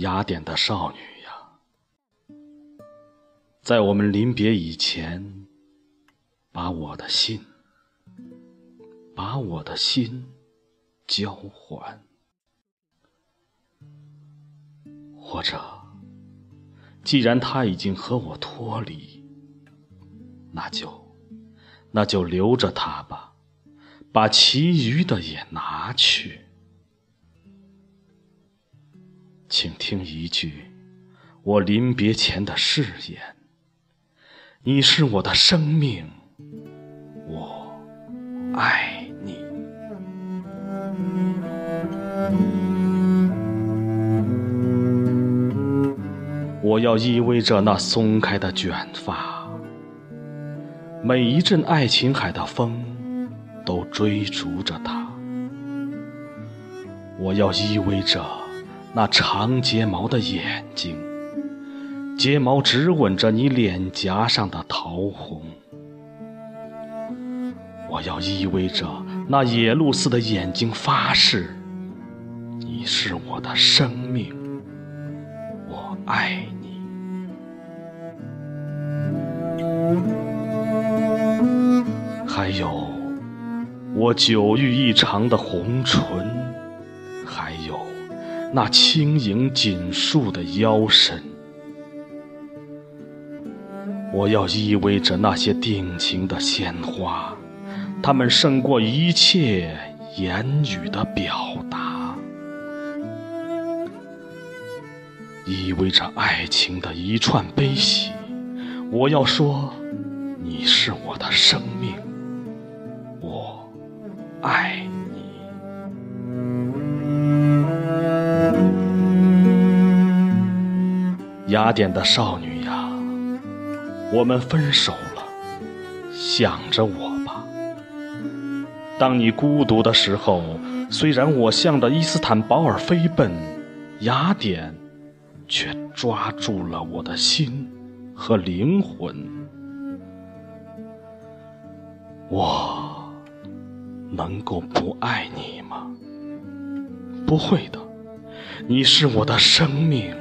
雅典的少女呀，在我们临别以前，把我的心，把我的心交还，或者，既然他已经和我脱离，那就，那就留着他吧，把其余的也拿去。请听一句我临别前的誓言：你是我的生命，我爱你。我要依偎着那松开的卷发，每一阵爱琴海的风都追逐着它。我要依偎着。那长睫毛的眼睛，睫毛直吻着你脸颊上的桃红。我要依偎着那野鹿似的眼睛发誓，你是我的生命，我爱你。还有我久欲异常的红唇，还有。那轻盈紧束的腰身，我要依偎着那些定情的鲜花，它们胜过一切言语的表达。依偎着爱情的一串悲喜，我要说，你是我的生命，我爱。雅典的少女呀，我们分手了，想着我吧。当你孤独的时候，虽然我向着伊斯坦堡尔飞奔，雅典却抓住了我的心和灵魂。我能够不爱你吗？不会的，你是我的生命。